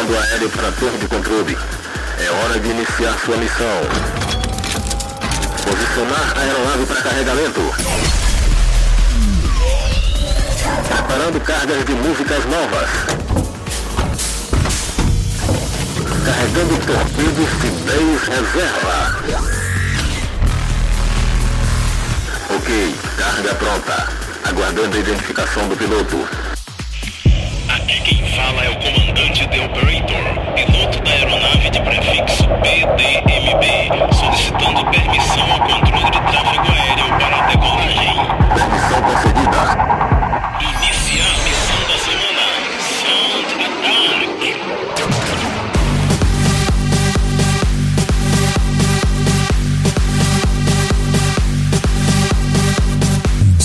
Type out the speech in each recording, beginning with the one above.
Comando aéreo para torre de controle. É hora de iniciar sua missão. Posicionar a aeronave para carregamento. Preparando cargas de músicas novas. Carregando torpedos de 10 reserva. Ok, carga pronta. Aguardando a identificação do piloto. Aqui quem fala é o comandante The Operator, piloto da aeronave de prefixo PDMB, solicitando permissão ao controle de tráfego aéreo para a decolagem. Permissão concedida. Iniciar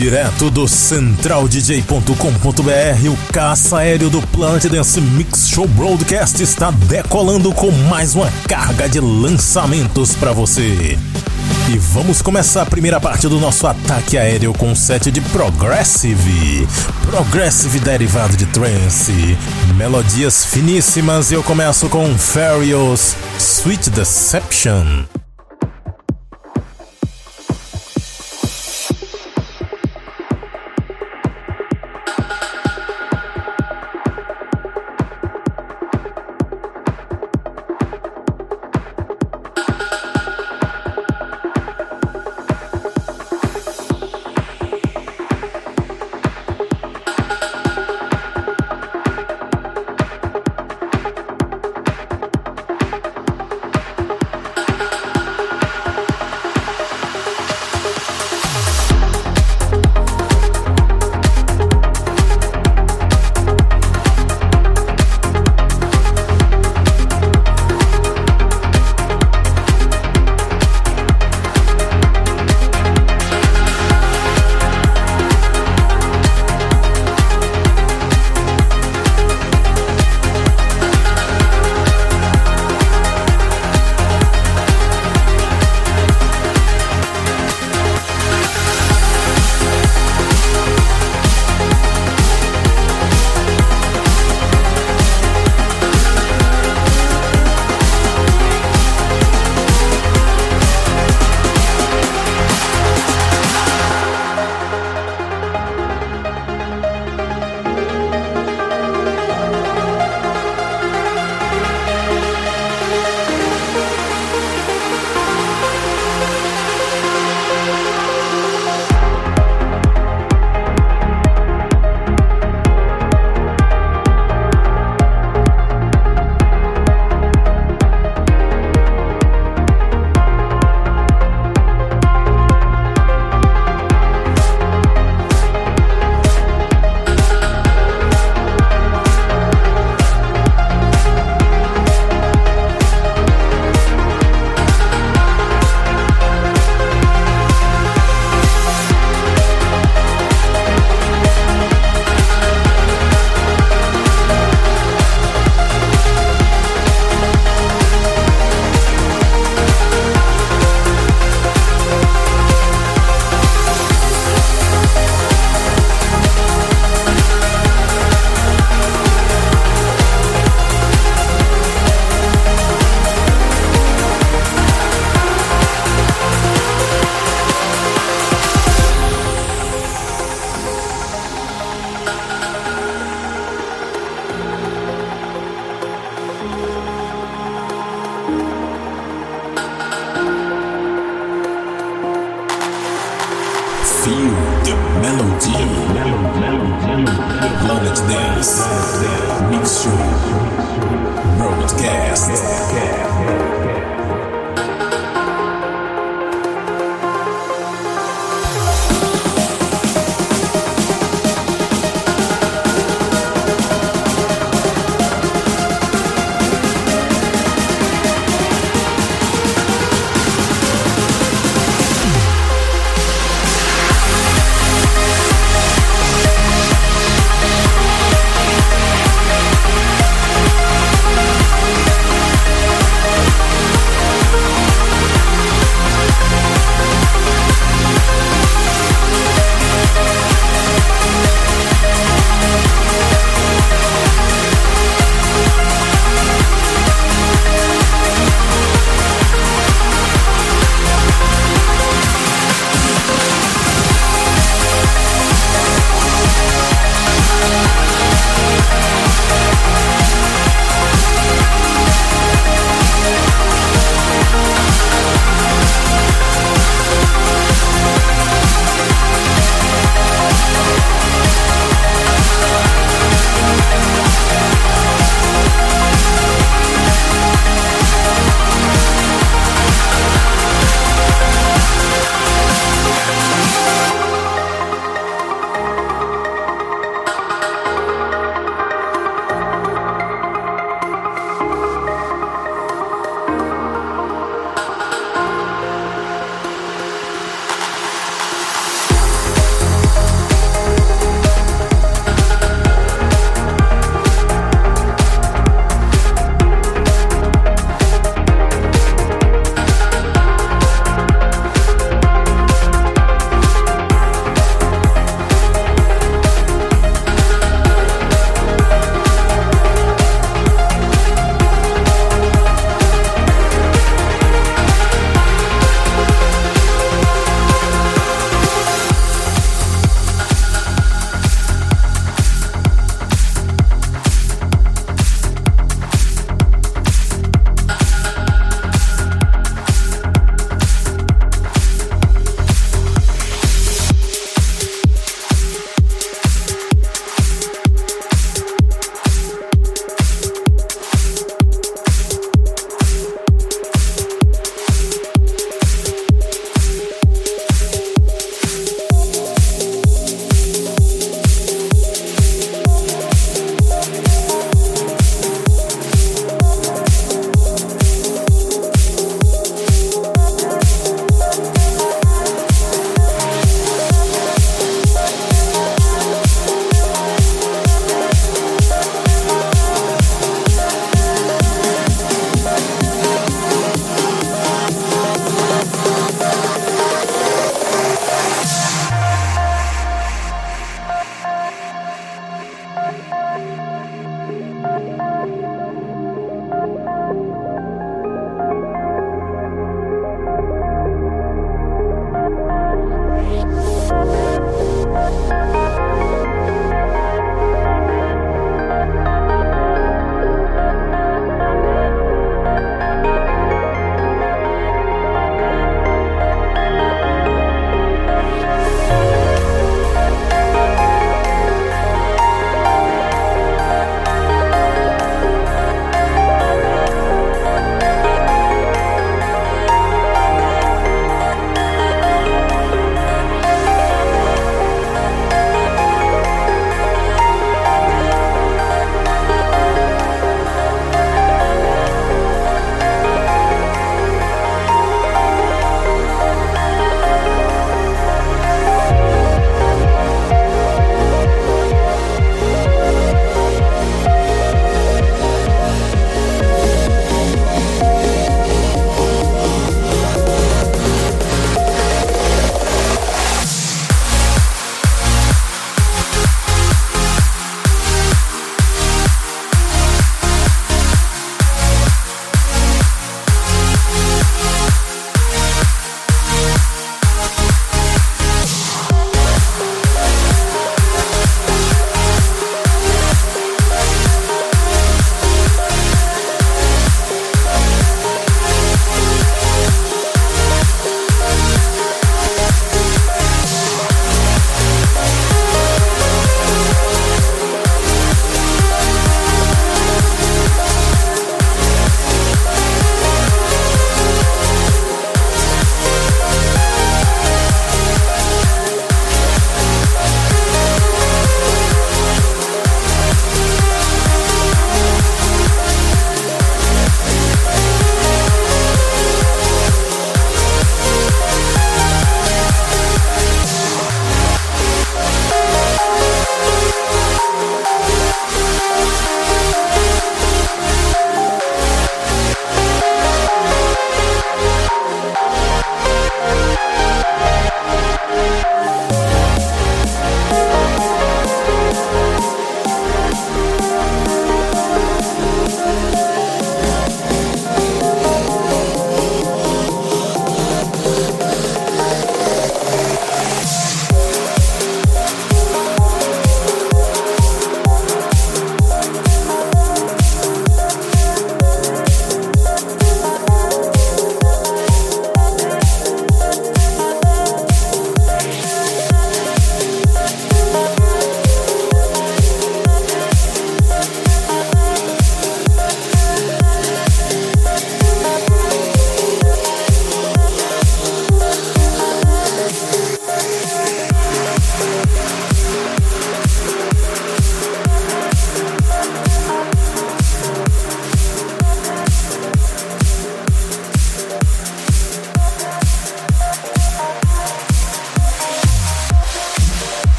Direto do centraldj.com.br, o caça aéreo do Planet Dance Mix Show Broadcast está decolando com mais uma carga de lançamentos para você. E vamos começar a primeira parte do nosso ataque aéreo com um set de Progressive. Progressive derivado de trance, melodias finíssimas e eu começo com Farios Sweet Deception.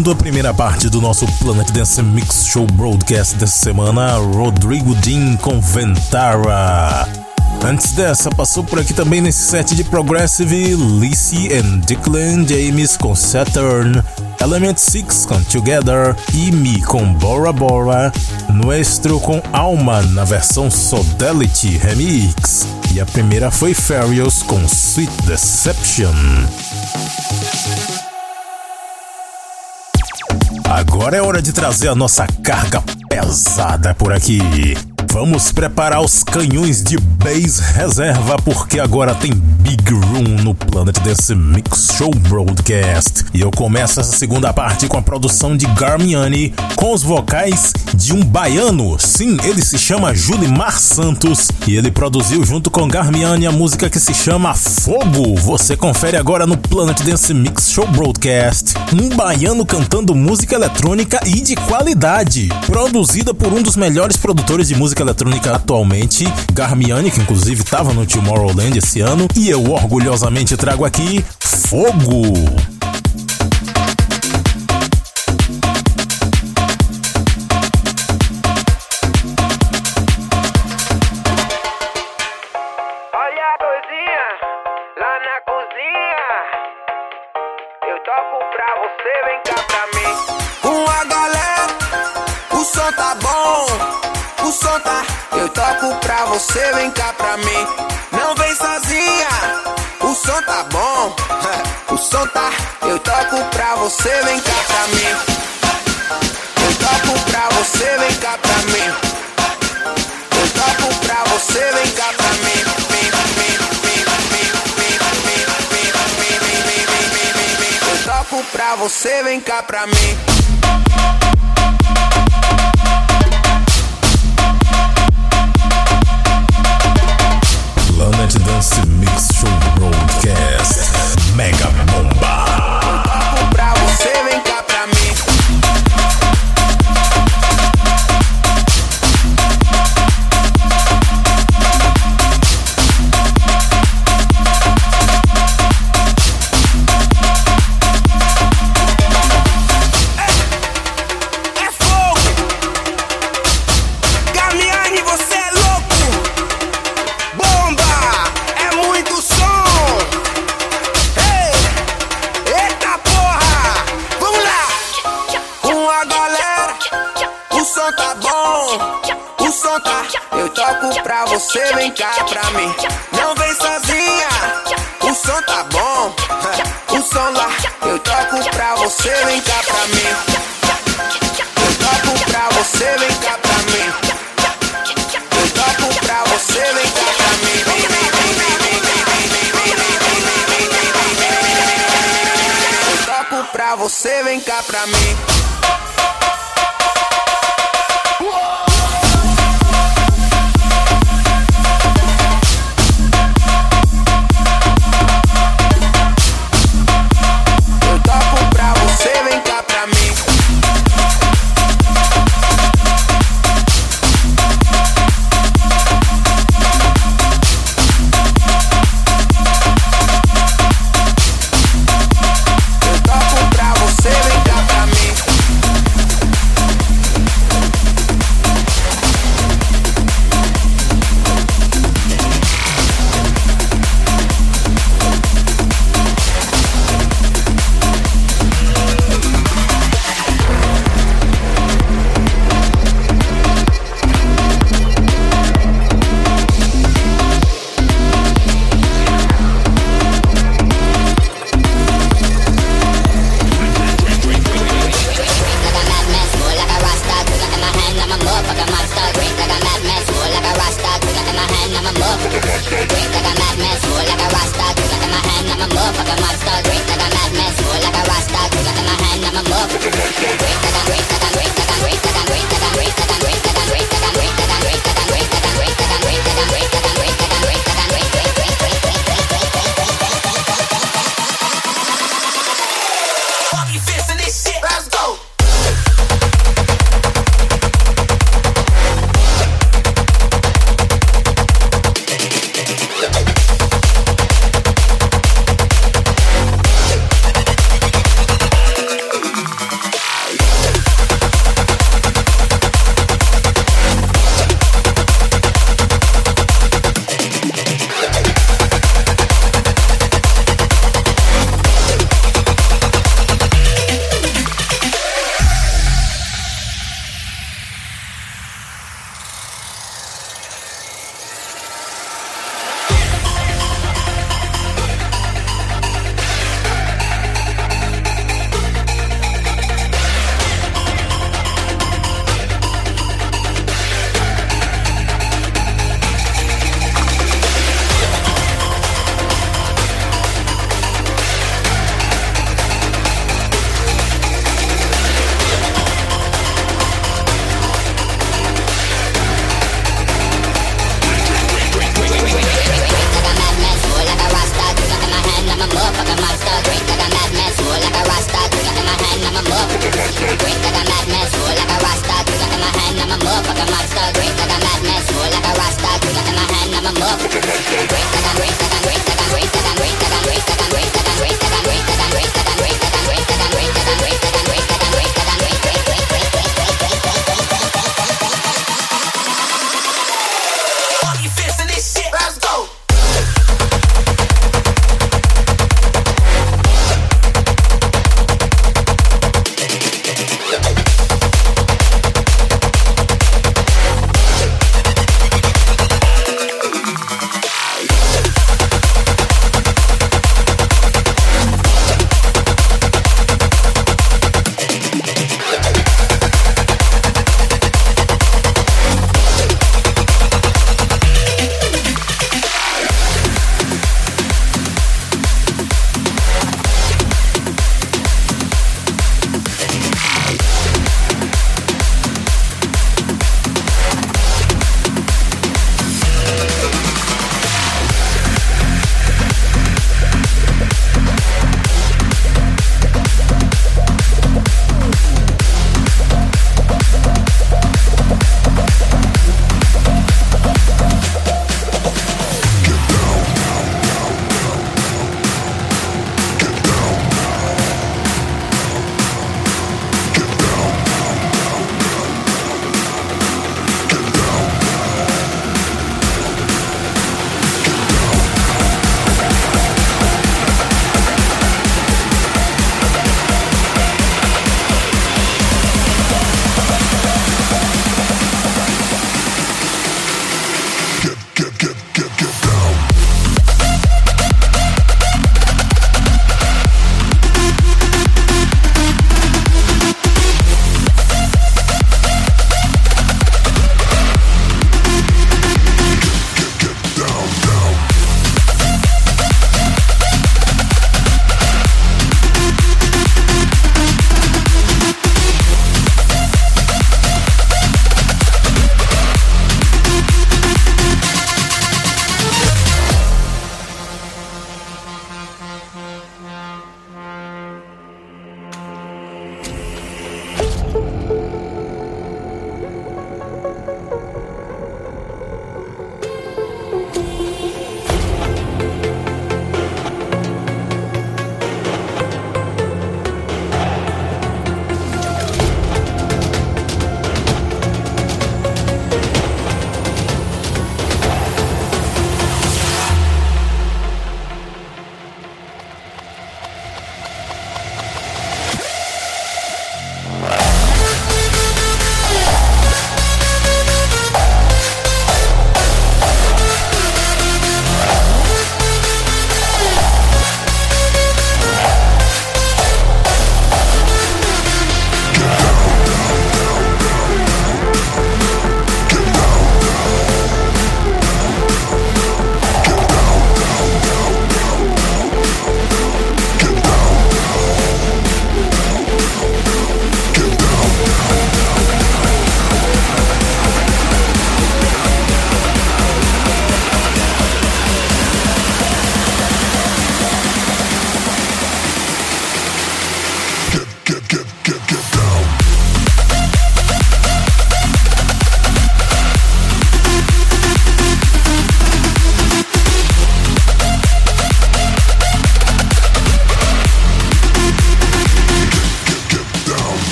Fechando a primeira parte do nosso Planet Dance Mix Show Broadcast dessa semana, Rodrigo Dean com Ventara. Antes dessa, passou por aqui também nesse set de Progressive, Lissy and Declan James com Saturn, Element 6 com Together, Me com Bora Bora, Nuestro com Alma na versão Sodelity Remix. E a primeira foi Farios com Sweet Deception. Agora é hora de trazer a nossa carga pesada por aqui. Vamos preparar os canhões de base reserva porque agora tem Big Room no Planet Dance Mix Show Broadcast. E eu começo essa segunda parte com a produção de Garmiani com os vocais de um baiano. Sim, ele se chama Julimar Santos e ele produziu junto com Garmiani a música que se chama Fogo. Você confere agora no Planet Dance Mix Show Broadcast. Um baiano cantando música eletrônica e de qualidade, produzida por um dos melhores produtores de música eletrônica atualmente, Garmiani, que inclusive estava no Tomorrowland esse ano, e eu orgulhosamente trago aqui Fogo. Toco pra você, vem cá pra mim. Não vem sozinha, o som tá bom. O som tá. Eu toco pra você, vem cá pra mim. Eu toco pra você, vem cá pra mim. Eu toco pra você, vem cá pra mim. Eu toco pra você, vem cá pra mim. I do, stuck in my hand, I'm a muff. Great, I'm great, I'm great, I'm great, I'm great.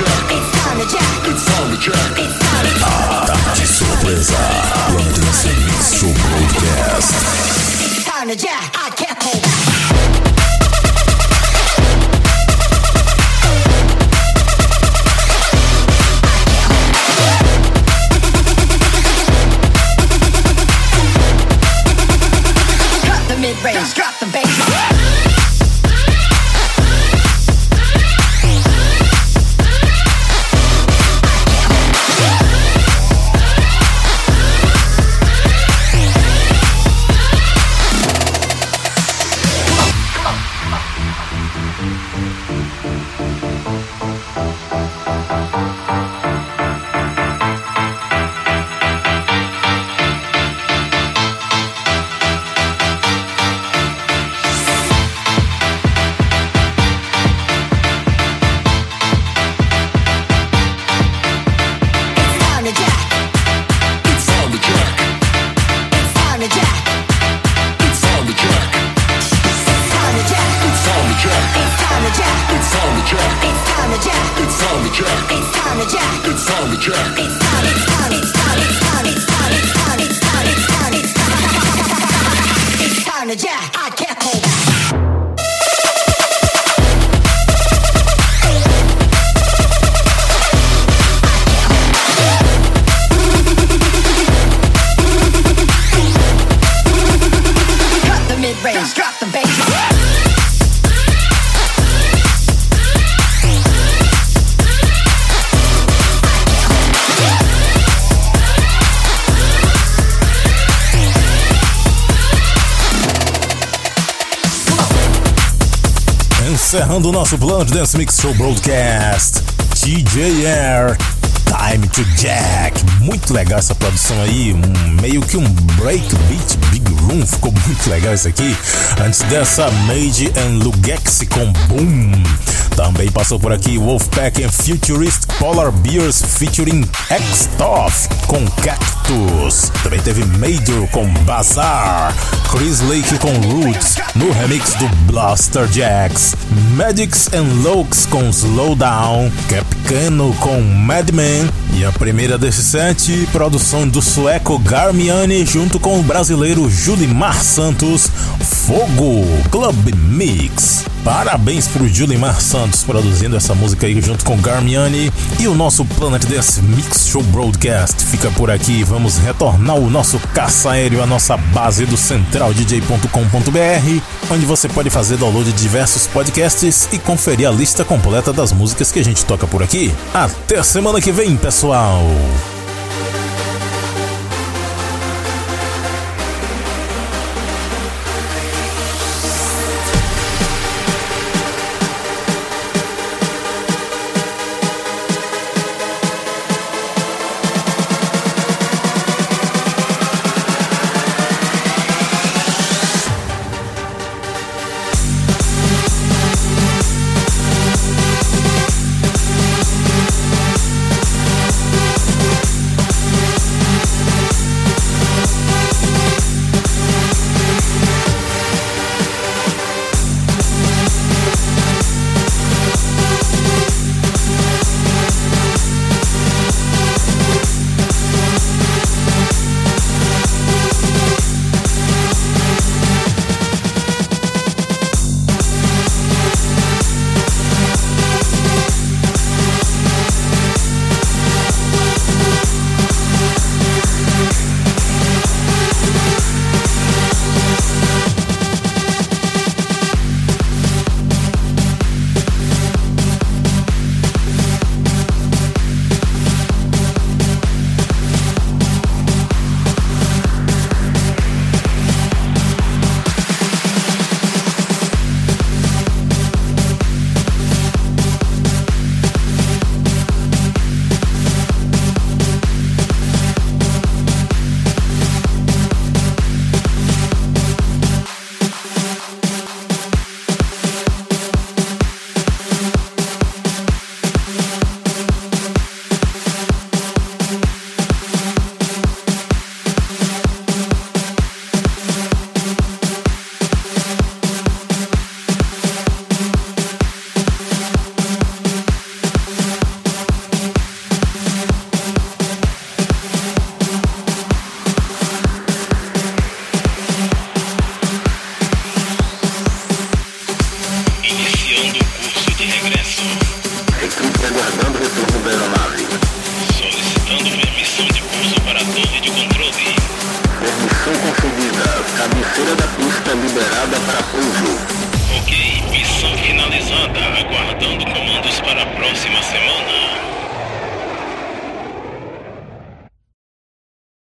jack. Jack. Jack. Jack. Ah, de surpresa. London Serviço Broadcast. Jack. Encerrando o nosso Planet Dance Mix Show Broadcast, TJ Air, Time to Jack. Muito legal essa produção aí, um- meio que um breakbeat big room, ficou muito legal isso aqui. Antes dessa, Made and Lugex com Boom. Também passou por aqui Wolfpack and Futurist Polar Bears featuring X-Toff com Cactus. Também teve Major com Bazaar, Chris Lake com Roots no remix do Blaster Jacks, Magics and Lokes com Slowdown, Capcano com Madman e a primeira desse set, produção do sueco Garmiani junto com o brasileiro Julimar Santos, Fogo Club Mix. Parabéns pro Julimar Santos produzindo essa música aí junto com Garmiani e o nosso Planet Dance Mix Show Broadcast fica por aqui. Vamos retornar o nosso caça aéreo à nossa base do centraldj.com.br, onde você pode fazer download de diversos podcasts e conferir a lista completa das músicas que a gente toca por aqui. Até semana que vem, pessoal!